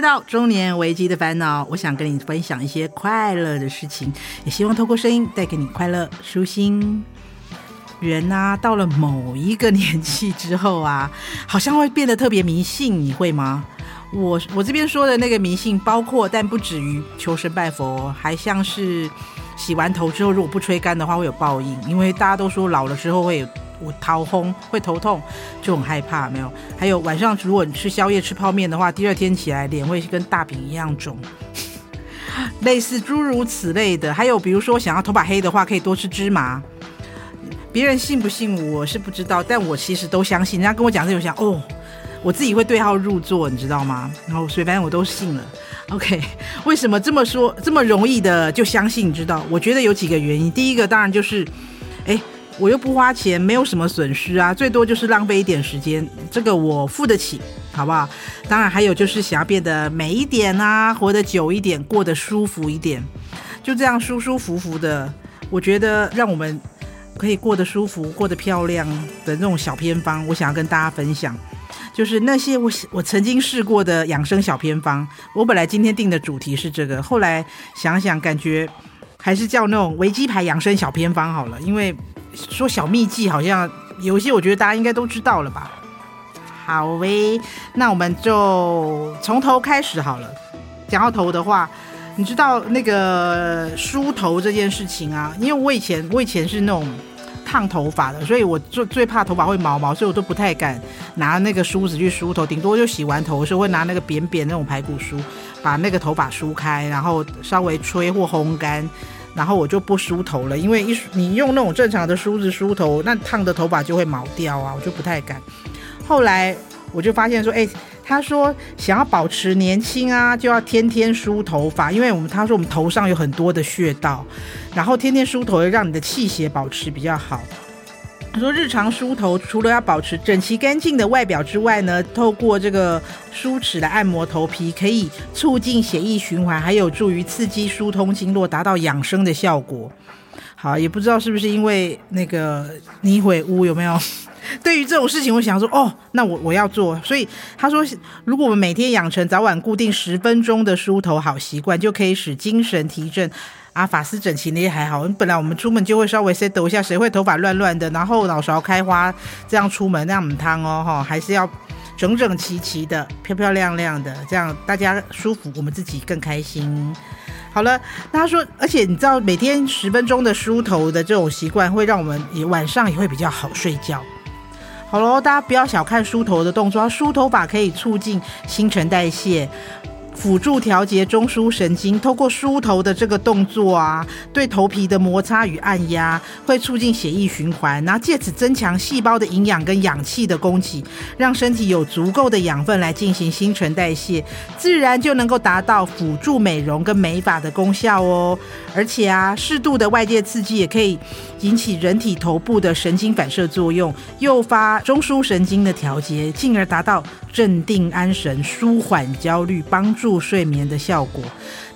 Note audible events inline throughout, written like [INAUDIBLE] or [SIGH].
欢迎来到中年危机的烦恼。我想跟你分享一些快乐的事情，也希望透过声音带给你快乐、舒心。人啊，到了某一个年纪之后啊，好像会变得特别迷信，你会吗？我我这边说的那个迷信，包括但不止于求神拜佛，还像是洗完头之后如果不吹干的话会有报应，因为大家都说老了之后会有。我头昏会头痛，就很害怕。没有，还有晚上如果你吃宵夜吃泡面的话，第二天起来脸会跟大饼一样肿，[LAUGHS] 类似诸如此类的。还有比如说想要头发黑的话，可以多吃芝麻。别人信不信我是不知道，但我其实都相信。人家跟我讲这种，想哦，我自己会对号入座，你知道吗？然后所以反正我都信了。OK，为什么这么说这么容易的就相信？你知道？我觉得有几个原因。第一个当然就是，哎。我又不花钱，没有什么损失啊，最多就是浪费一点时间，这个我付得起，好不好？当然还有就是想要变得美一点啊，活得久一点，过得舒服一点，就这样舒舒服服的。我觉得让我们可以过得舒服、过得漂亮的那种小偏方，我想要跟大家分享，就是那些我我曾经试过的养生小偏方。我本来今天定的主题是这个，后来想想感觉还是叫那种维基牌养生小偏方好了，因为。说小秘技好像有一些，我觉得大家应该都知道了吧？好喂，那我们就从头开始好了。讲到头的话，你知道那个梳头这件事情啊？因为我以前我以前是那种烫头发的，所以我最最怕头发会毛毛，所以我都不太敢拿那个梳子去梳头，顶多就洗完头的时候会拿那个扁扁那种排骨梳把那个头发梳开，然后稍微吹或烘干。然后我就不梳头了，因为一你用那种正常的梳子梳头，那烫的头发就会毛掉啊，我就不太敢。后来我就发现说，哎，他说想要保持年轻啊，就要天天梳头发，因为我们他说我们头上有很多的穴道，然后天天梳头会让你的气血保持比较好。他说，日常梳头除了要保持整齐干净的外表之外呢，透过这个梳齿来按摩头皮，可以促进血液循环，还有助于刺激疏通经络，达到养生的效果。好，也不知道是不是因为那个泥毁污有没有？[LAUGHS] 对于这种事情，我想说，哦，那我我要做。所以他说，如果我们每天养成早晚固定十分钟的梳头好习惯，就可以使精神提振。啊，发丝整齐那些还好。本来我们出门就会稍微 set 一下，谁会头发乱乱的，然后脑勺开花这样出门，那样很烫哦，哈，还是要整整齐齐的，漂漂亮亮的，这样大家舒服，我们自己更开心。好了，那他说，而且你知道，每天十分钟的梳头的这种习惯，会让我们也晚上也会比较好睡觉。好喽，大家不要小看梳头的动作，梳头发可以促进新陈代谢。辅助调节中枢神经，透过梳头的这个动作啊，对头皮的摩擦与按压，会促进血液循环，然后借此增强细胞的营养跟氧气的供给，让身体有足够的养分来进行新陈代谢，自然就能够达到辅助美容跟美发的功效哦。而且啊，适度的外界刺激也可以引起人体头部的神经反射作用，诱发中枢神经的调节，进而达到镇定安神、舒缓焦虑、帮助。助睡眠的效果。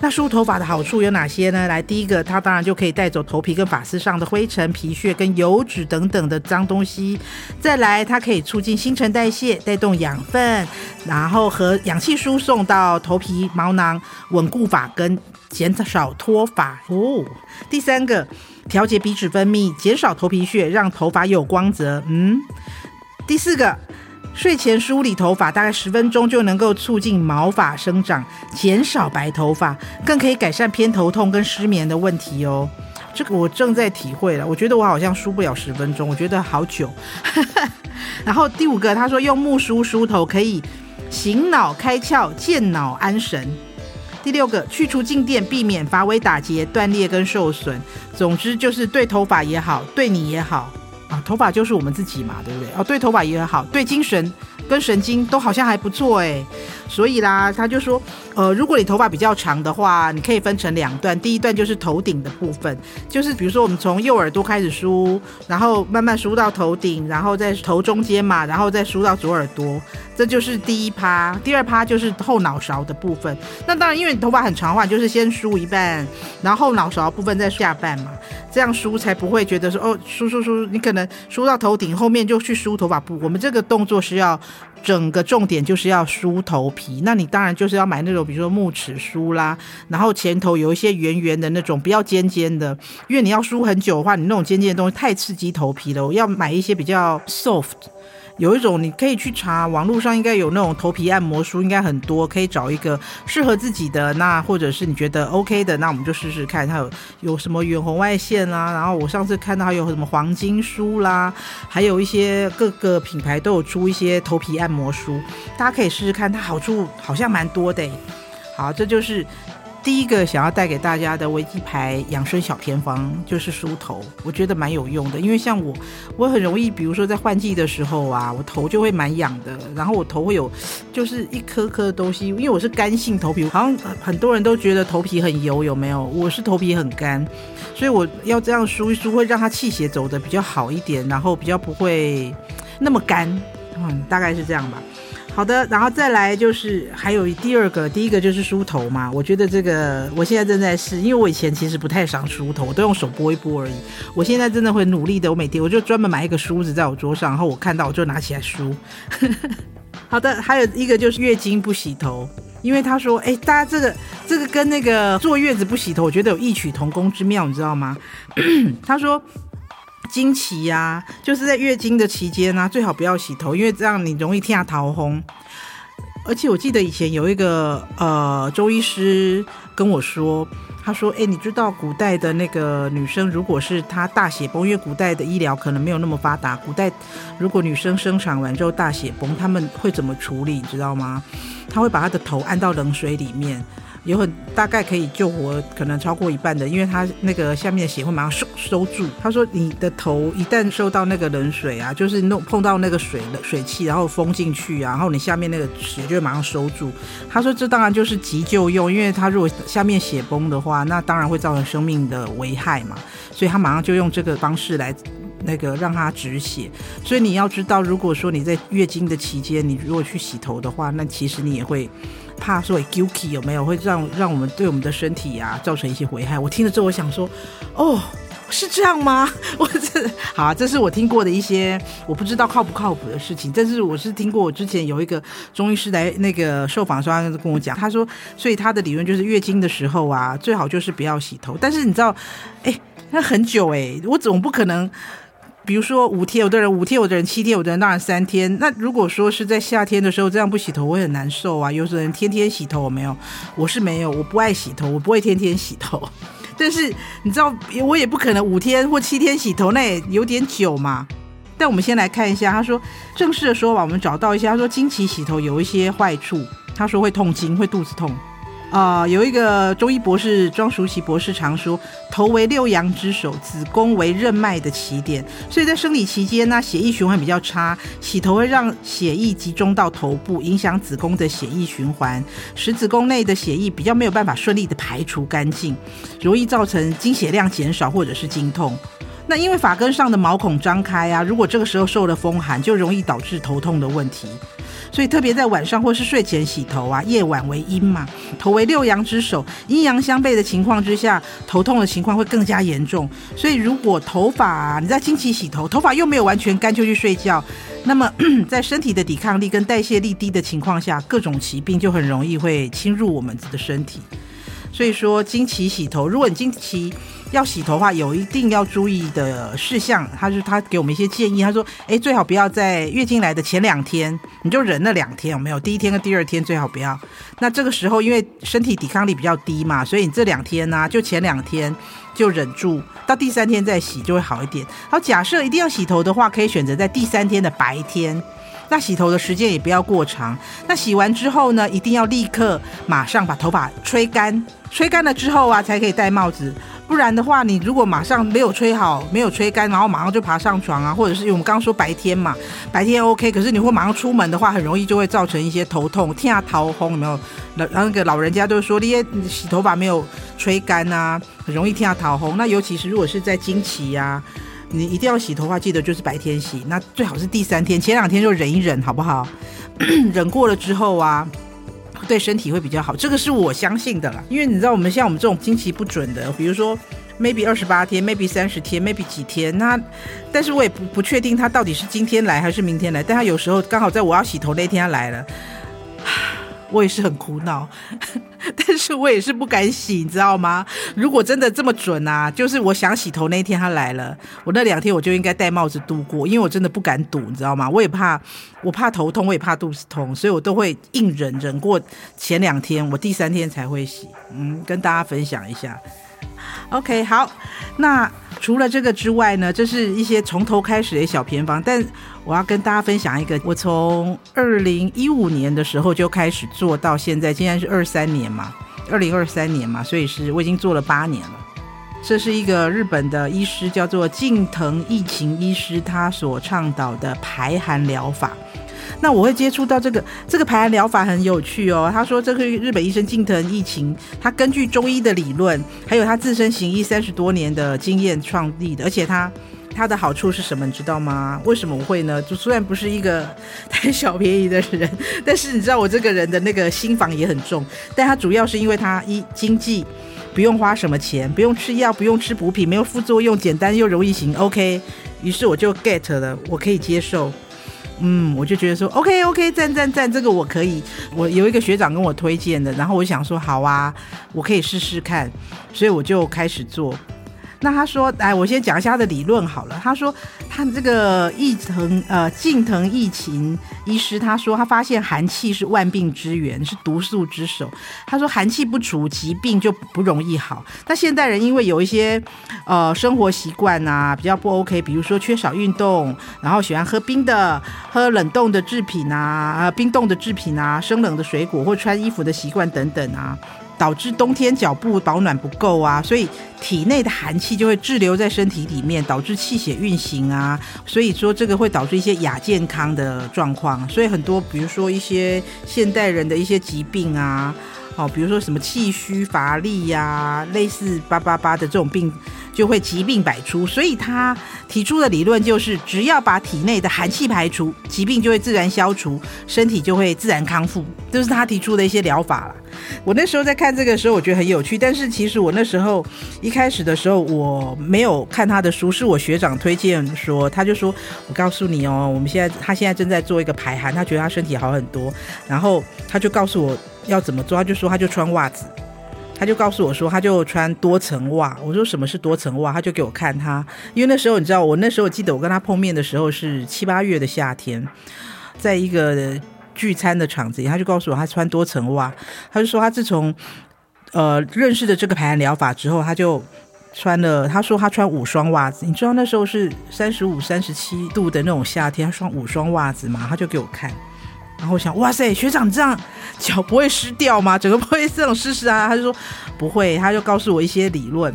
那梳头发的好处有哪些呢？来，第一个，它当然就可以带走头皮跟发丝上的灰尘、皮屑跟油脂等等的脏东西。再来，它可以促进新陈代谢，带动养分，然后和氧气输送到头皮毛囊，稳固发根，减少脱发。哦，第三个，调节皮脂分泌，减少头皮屑，让头发有光泽。嗯，第四个。睡前梳理头发，大概十分钟就能够促进毛发生长，减少白头发，更可以改善偏头痛跟失眠的问题哦。这个我正在体会了，我觉得我好像梳不了十分钟，我觉得好久。[LAUGHS] 然后第五个，他说用木梳梳头可以醒脑开窍，健脑安神。第六个，去除静电，避免发尾打结、断裂跟受损。总之就是对头发也好，对你也好。头发就是我们自己嘛，对不对？哦，对头发也很好，对精神跟神经都好像还不错哎。所以啦，他就说呃，如果你头发比较长的话，你可以分成两段。第一段就是头顶的部分，就是比如说我们从右耳朵开始梳，然后慢慢梳到头顶，然后再头中间嘛，然后再梳到左耳朵，这就是第一趴。第二趴就是后脑勺的部分。那当然，因为你头发很长的话，就是先梳一半，然后后脑勺部分再下半嘛，这样梳才不会觉得说哦，梳梳梳，你可能梳到头顶后面就去梳头发部。我们这个动作是要。整个重点就是要梳头皮，那你当然就是要买那种，比如说木齿梳啦，然后前头有一些圆圆的那种，不要尖尖的，因为你要梳很久的话，你那种尖尖的东西太刺激头皮了。我要买一些比较 soft。有一种你可以去查，网络上应该有那种头皮按摩梳，应该很多，可以找一个适合自己的。那或者是你觉得 OK 的，那我们就试试看，它有有什么远红外线啦，然后我上次看到还有什么黄金梳啦，还有一些各个品牌都有出一些头皮按摩梳，大家可以试试看，它好处好像蛮多的。好，这就是。第一个想要带给大家的维基牌养生小偏方就是梳头，我觉得蛮有用的。因为像我，我很容易，比如说在换季的时候啊，我头就会蛮痒的，然后我头会有就是一颗颗的东西。因为我是干性头皮，好像很多人都觉得头皮很油，有没有？我是头皮很干，所以我要这样梳一梳，会让它气血走的比较好一点，然后比较不会那么干。嗯，大概是这样吧。好的，然后再来就是还有第二个，第一个就是梳头嘛。我觉得这个我现在正在试，因为我以前其实不太常梳头，我都用手拨一拨而已。我现在真的会努力的，我每天我就专门买一个梳子在我桌上，然后我看到我就拿起来梳。好的，还有一个就是月经不洗头，因为他说，哎，大家这个这个跟那个坐月子不洗头，我觉得有异曲同工之妙，你知道吗？[CLEARS THROAT] 他说。经期呀、就是在月经的期间呢、啊，最好不要洗头，因为这样你容易天下桃红。而且我记得以前有一个呃中医师跟我说，他说：“哎，你知道古代的那个女生，如果是她大血崩，因为古代的医疗可能没有那么发达，古代如果女生生产完之后大血崩，他们会怎么处理？你知道吗？他会把她的头按到冷水里面。”有很大概可以救活可能超过一半的，因为他那个下面的血会马上收收住。他说你的头一旦受到那个冷水啊，就是弄碰到那个水的水汽，然后封进去啊，然后你下面那个血就会马上收住。他说这当然就是急救用，因为他如果下面血崩的话，那当然会造成生命的危害嘛，所以他马上就用这个方式来那个让他止血。所以你要知道，如果说你在月经的期间，你如果去洗头的话，那其实你也会。怕所谓 guilty 有没有会让让我们对我们的身体呀、啊、造成一些危害？我听了之后，我想说，哦，是这样吗？[LAUGHS] 我这好，这是我听过的一些我不知道靠不靠谱的事情。但是我是听过，我之前有一个中医师来那个受访的时候，他跟我讲，他说，所以他的理论就是月经的时候啊，最好就是不要洗头。但是你知道，哎，那很久哎，我总不可能。比如说五天，有的人五天，有的人七天，有的人当然三天。那如果说是在夏天的时候这样不洗头，我会很难受啊。有的人天天洗头，我没有，我是没有，我不爱洗头，我不会天天洗头。[LAUGHS] 但是你知道，我也不可能五天或七天洗头，那也有点久嘛。但我们先来看一下，他说正式的说法，我们找到一下，他说经期洗头有一些坏处，他说会痛经，会肚子痛。啊、有一个中医博士庄淑琪博士常说，头为六阳之首，子宫为任脉的起点，所以在生理期间呢，血液循环比较差，洗头会让血液集中到头部，影响子宫的血液循环，使子宫内的血液比较没有办法顺利的排除干净，容易造成经血量减少或者是经痛。那因为发根上的毛孔张开啊，如果这个时候受了风寒，就容易导致头痛的问题。所以特别在晚上或是睡前洗头啊，夜晚为阴嘛，头为六阳之首，阴阳相悖的情况之下，头痛的情况会更加严重。所以如果头发，你在经期洗头，头发又没有完全干就去睡觉，那么 [CLEARS THROAT] 在身体的抵抗力跟代谢力低的情况下，各种疾病就很容易会侵入我们的身体。所以说经期洗头，如果你经期要洗头发，有一定要注意的事项，他就他给我们一些建议。他说，哎，最好不要在月经来的前两天，你就忍那两天，有没有？第一天跟第二天最好不要。那这个时候，因为身体抵抗力比较低嘛，所以你这两天呢、就前两天就忍住，到第三天再洗就会好一点。好，假设一定要洗头的话，可以选择在第三天的白天。那洗头的时间也不要过长。那洗完之后呢，一定要立刻马上把头发吹干，吹干了之后啊，才可以戴帽子。不然的话，你如果马上没有吹好，没有吹干，然后马上就爬上床啊，或者是因为我们刚刚说白天嘛，白天 OK，可是你会马上出门的话，很容易就会造成一些头痛、天啊头红，有没有？老那个老人家都说，你洗头发没有吹干啊，很容易天啊头红。那尤其是如果是在经期呀、啊，你一定要洗头发，记得就是白天洗，那最好是第三天，前两天就忍一忍，好不好？[COUGHS] 忍过了之后啊。对身体会比较好，这个是我相信的啦。因为你知道，我们像我们这种经期不准的，比如说 maybe 二十八天，maybe 三十天，maybe 几天，那但是我也不不确定他到底是今天来还是明天来。但他有时候刚好在我要洗头那天他来了。我也是很苦恼，[LAUGHS] 但是我也是不敢洗，你知道吗？如果真的这么准啊，就是我想洗头那一天他来了，我那两天我就应该戴帽子度过，因为我真的不敢赌，你知道吗？我也怕，我怕头痛，我也怕肚子痛，所以我都会硬忍忍过前两天，我第三天才会洗。嗯，跟大家分享一下。OK，好，那除了这个之外呢，这是一些从头开始的小偏方，但我要跟大家分享一个，我从二零一五年的时候就开始做到现在，今年是二三年嘛，二零二三年嘛，所以是我已经做了八年了。这是一个日本的医师，叫做近藤益晴医师，他所倡导的排寒疗法。那我会接触到这个这个排癌疗法很有趣哦。他说，这个日本医生近藤益晴，他根据中医的理论，还有他自身行医三十多年的经验创立的。而且他他的好处是什么？你知道吗？为什么我会呢？就虽然不是一个贪小便宜的人，但是你知道我这个人的那个心防也很重。但他主要是因为他一经济，不用花什么钱，不用吃药，不用吃补品，没有副作用，简单又容易行。OK，于是我就 get 了，我可以接受。嗯，我就觉得说，OK OK，赞赞赞，这个我可以。我有一个学长跟我推荐的，然后我想说，好啊，我可以试试看，所以我就开始做。那他说，哎，我先讲一下他的理论好了。他说，他这个疫藤呃近藤益晴医师，他说他发现寒气是万病之源，是毒素之首。他说寒气不除，疾病就不容易好。那现代人因为有一些呃生活习惯啊比较不 OK，比如说缺少运动，然后喜欢喝冰的、喝冷冻的制品啊、冰冻的制品啊、生冷的水果或穿衣服的习惯等等啊。导致冬天脚部保暖不够啊，所以体内的寒气就会滞留在身体里面，导致气血运行啊，所以说这个会导致一些亚健康的状况。所以很多，比如说一些现代人的一些疾病啊，哦，比如说什么气虚乏力呀，类似八八八的这种病。就会疾病百出，所以他提出的理论就是，只要把体内的寒气排除，疾病就会自然消除，身体就会自然康复。这是他提出的一些疗法了。我那时候在看这个时候，我觉得很有趣。但是其实我那时候一开始的时候，我没有看他的书，是我学长推荐说，他就说，我告诉你哦，我们现在他现在正在做一个排寒，他觉得他身体好很多，然后他就告诉我要怎么做，他就说他就穿袜子。他就告诉我说，他就穿多层袜。我说什么是多层袜？他就给我看他，因为那时候你知道，我那时候记得我跟他碰面的时候是七八月的夏天，在一个聚餐的场子里，他就告诉我他穿多层袜。他就说他自从呃认识的这个排汗疗法之后，他就穿了。他说他穿五双袜子。你知道那时候是三十五、三十七度的那种夏天，他穿五双袜子嘛？他就给我看。然后想，哇塞，学长这样脚不会湿掉吗？整个不会这种湿湿啊？他就说不会，他就告诉我一些理论。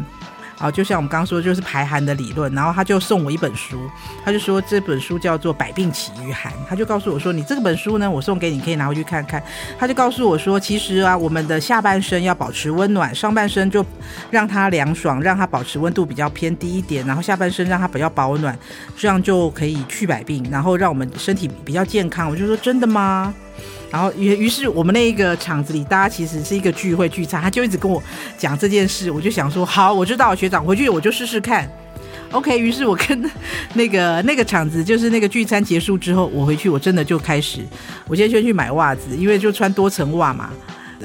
啊，就像我们刚刚说，就是排寒的理论。然后他就送我一本书，他就说这本书叫做《百病起于寒》。他就告诉我说，你这本书呢，我送给你，可以拿回去看看。他就告诉我说，其实啊，我们的下半身要保持温暖，上半身就让它凉爽，让它保持温度比较偏低一点，然后下半身让它比较保暖，这样就可以去百病，然后让我们身体比较健康。我就说，真的吗？然后于于是我们那一个场子里，大家其实是一个聚会聚餐，他就一直跟我讲这件事，我就想说好，我知道学长回去我就试试看。OK，于是我跟那个 [LAUGHS] 那个场子，就是那个聚餐结束之后，我回去我真的就开始，我先先去买袜子，因为就穿多层袜嘛。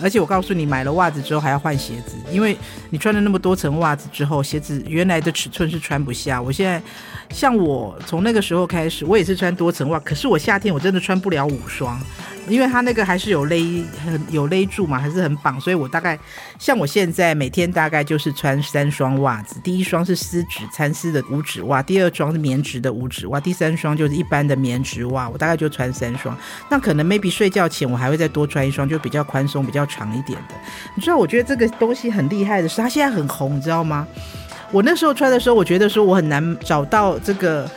而且我告诉你，买了袜子之后还要换鞋子，因为你穿了那么多层袜子之后，鞋子原来的尺寸是穿不下。我现在像我从那个时候开始，我也是穿多层袜，可是我夏天我真的穿不了五双。因为它那个还是有勒很有勒住嘛，还是很绑，所以我大概像我现在每天大概就是穿三双袜子，第一双是丝质蚕丝的五指袜，第二双是棉质的五指袜，第三双就是一般的棉质袜，我大概就穿三双。那可能 maybe 睡觉前我还会再多穿一双，就比较宽松、比较长一点的。你知道，我觉得这个东西很厉害的是，它现在很红，你知道吗？我那时候穿的时候，我觉得说我很难找到这个。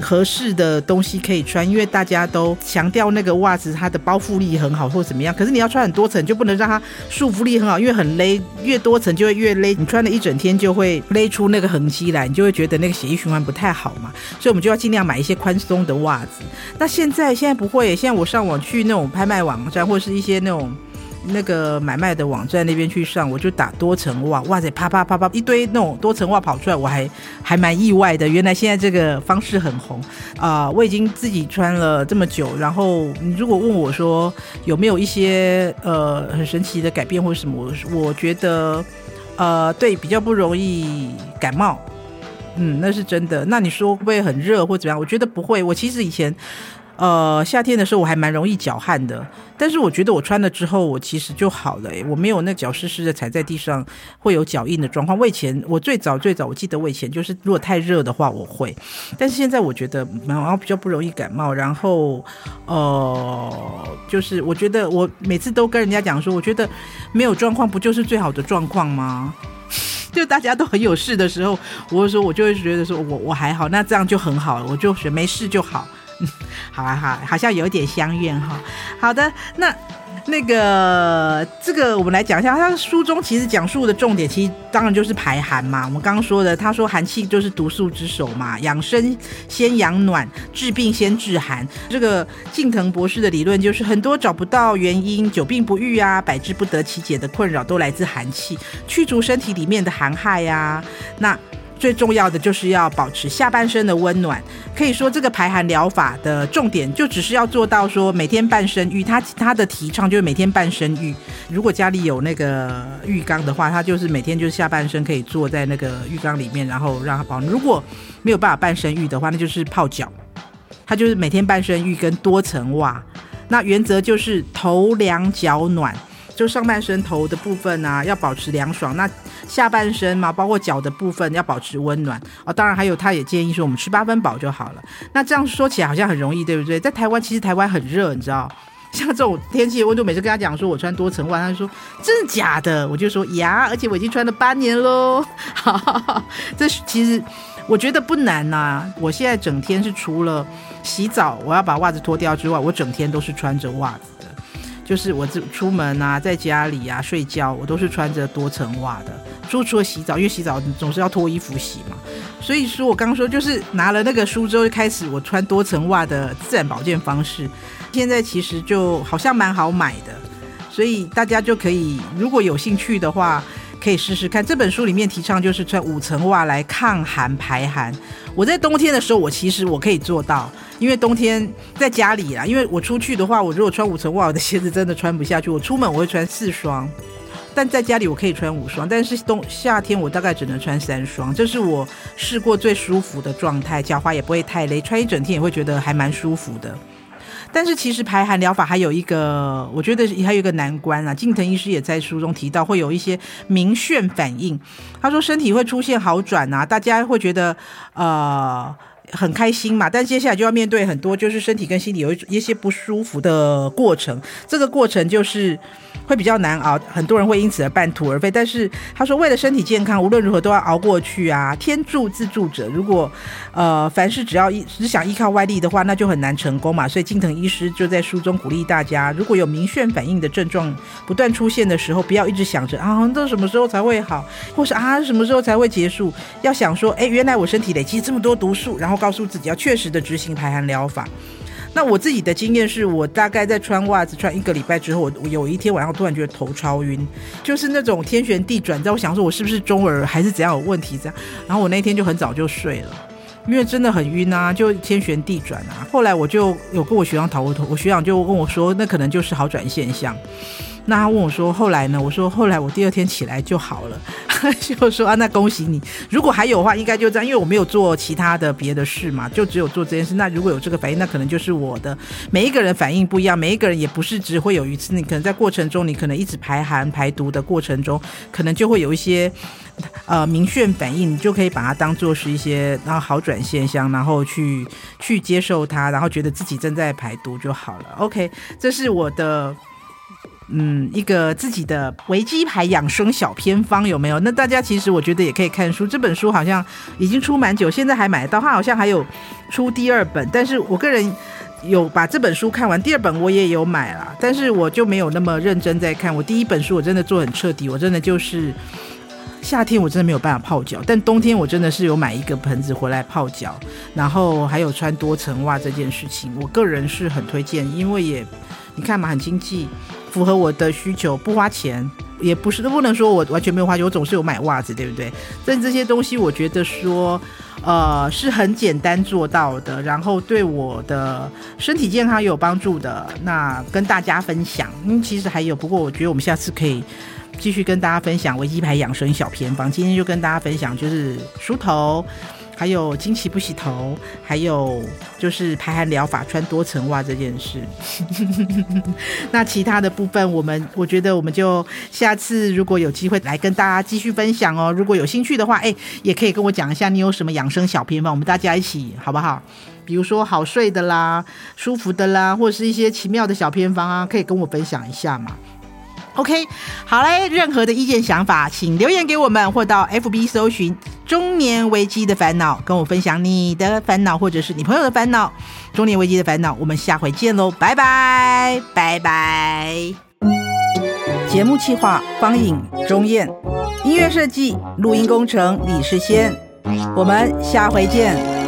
合适的东西可以穿，因为大家都强调那个袜子它的包覆力很好或怎么样。可是你要穿很多层，就不能让它束缚力很好，因为很勒，越多层就会越勒。你穿了一整天就会勒出那个痕迹来，你就会觉得那个血液循环不太好嘛。所以我们就要尽量买一些宽松的袜子。那现在现在不会，现在我上网去那种拍卖网站或是一些那种。那个买卖的网站那边去上，我就打多层袜，哇塞，啪啪啪啪一堆那种多层袜跑出来，我还还蛮意外的。原来现在这个方式很红啊、我已经自己穿了这么久，然后你如果问我说有没有一些呃很神奇的改变或什么，我我觉得呃对，比较不容易感冒，嗯，那是真的。那你说会不会很热或怎么样？我觉得不会。我其实以前。呃，夏天的时候我还蛮容易脚汗的，但是我觉得我穿了之后，我其实就好了，诶，我没有那脚湿湿的踩在地上会有脚印的状况。我以前我最早最早我记得我以前就是如果太热的话我会，但是现在我觉得然后比较不容易感冒，然后呃，就是我觉得我每次都跟人家讲说，我觉得没有状况不就是最好的状况吗？[LAUGHS] 就大家都很有事的时候，我会说我就会觉得说我我还好，那这样就很好了，我就觉得没事就好。[LAUGHS] 好啊，好，好像有点相怨哈。好的，那那个这个我们来讲一下，他书中其实讲述的重点，其实当然就是排寒嘛。我们刚刚说的，他说寒气就是毒素之首嘛，养生先养暖，治病先治寒。这个近藤博士的理论就是，很多找不到原因，久病不愈啊，百治不得其解的困扰，都来自寒气，驱逐身体里面的寒害呀、啊。那最重要的就是要保持下半身的温暖。可以说，这个排寒疗法的重点就只是要做到说每天半身浴。他他的提倡就是每天半身浴。如果家里有那个浴缸的话，他就是每天就是下半身可以坐在那个浴缸里面，然后让它保暖。如果没有办法半身浴的话，那就是泡脚。他就是每天半身浴跟多层袜。那原则就是头凉脚暖。就上半身头的部分啊，要保持凉爽；那下半身嘛，包括脚的部分要保持温暖哦。当然还有，他也建议说我们吃八分饱就好了。那这样说起来好像很容易，对不对？在台湾，其实台湾很热，你知道，[LAUGHS] 像这种天气的温度，每次跟他讲说我穿多层袜，他就说真的假的？我就说呀，而且我已经穿了八年喽。哈哈哈，这其实我觉得不难呐、我现在整天是除了洗澡我要把袜子脱掉之外，我整天都是穿着袜子。就是我这出门啊，在家里啊睡觉，我都是穿着多层袜的。除除了洗澡，因为洗澡总是要脱衣服洗嘛。所以说我刚说，就是拿了那个书之后，就开始我穿多层袜的自然保健方式。现在其实就好像蛮好买的，所以大家就可以如果有兴趣的话，可以试试看。这本书里面提倡就是穿五层袜来抗寒排寒。我在冬天的时候，我其实我可以做到。因为冬天在家里啦，因为我出去的话，我如果穿五层袜，我的鞋子真的穿不下去。我出门我会穿四双，但在家里我可以穿五双。但是冬夏天我大概只能穿三双，这是我试过最舒服的状态，脚踝也不会太勒，穿一整天也会觉得还蛮舒服的。但是其实排寒疗法还有一个，我觉得还有一个难关啊。近藤医师也在书中提到，会有一些明眩反应。他说身体会出现好转啊，大家会觉得呃。很开心嘛，但接下来就要面对很多，就是身体跟心理有一一些不舒服的过程。这个过程就是会比较难熬，很多人会因此而半途而废。但是他说，为了身体健康，无论如何都要熬过去啊！天助自助者，如果呃凡事只要一只想依靠外力的话，那就很难成功嘛。所以近藤医师就在书中鼓励大家，如果有明眩反应的症状不断出现的时候，不要一直想着啊，这什么时候才会好，或是啊什么时候才会结束？要想说，哎，原来我身体累积这么多毒素，然后。告诉自己要确实的执行排寒疗法。那我自己的经验是，我大概在穿袜子穿一个礼拜之后，我有一天晚上突然觉得头超晕，就是那种天旋地转。在我想说，我是不是中耳还是怎样有问题？这样，然后我那天就很早就睡了，因为真的很晕啊，就天旋地转啊。后来我就有跟我学长讨过头，我学长就跟我说，那可能就是好转现象。那他问我说，后来呢？我说后来我第二天起来就好了。[LAUGHS] 就说啊，那恭喜你。如果还有的话，应该就这样，因为我没有做其他的别的事嘛，就只有做这件事。那如果有这个反应，那可能就是我的。每一个人反应不一样，每一个人也不是只会有一次。你可能在过程中，你可能一直排寒排毒的过程中，可能就会有一些呃明显反应，你就可以把它当做是一些然后好转现象，然后去去接受它，然后觉得自己正在排毒就好了。OK，这是我的。嗯，一个自己的维基牌养生小偏方有没有？那大家其实我觉得也可以看书，这本书好像已经出蛮久，现在还买得到。它好像还有出第二本，但是我个人有把这本书看完，第二本我也有买了，但是我就没有那么认真在看。我第一本书我真的做很彻底，我真的就是夏天我真的没有办法泡脚，但冬天我真的是有买一个盆子回来泡脚，然后还有穿多层袜这件事情，我个人是很推荐，因为也你看嘛，很经济。符合我的需求，不花钱，也不是都不能说我完全没有花钱，我总是有买袜子，对不对？但这些东西我觉得说，呃，是很简单做到的，然后对我的身体健康有帮助的，那跟大家分享。嗯，其实还有，不过我觉得我们下次可以继续跟大家分享维基牌养生小偏方。今天就跟大家分享，就是梳头。还有经期不洗头，还有就是排寒疗法穿多层袜这件事。[LAUGHS] 那其他的部分，我们我觉得我们就下次如果有机会来跟大家继续分享哦。如果有兴趣的话，哎，也可以跟我讲一下你有什么养生小偏方，我们大家一起好不好？比如说好睡的啦、舒服的啦，或者是一些奇妙的小偏方啊，可以跟我分享一下嘛。OK，好嘞，任何的意见想法，请留言给我们，或到 FB 搜寻“中年危机的烦恼”，跟我分享你的烦恼，或者是你朋友的烦恼。中年危机的烦恼，我们下回见喽，拜拜，拜拜。节目企划：方颖、钟燕，音乐设计、录音工程：李世先。我们下回见。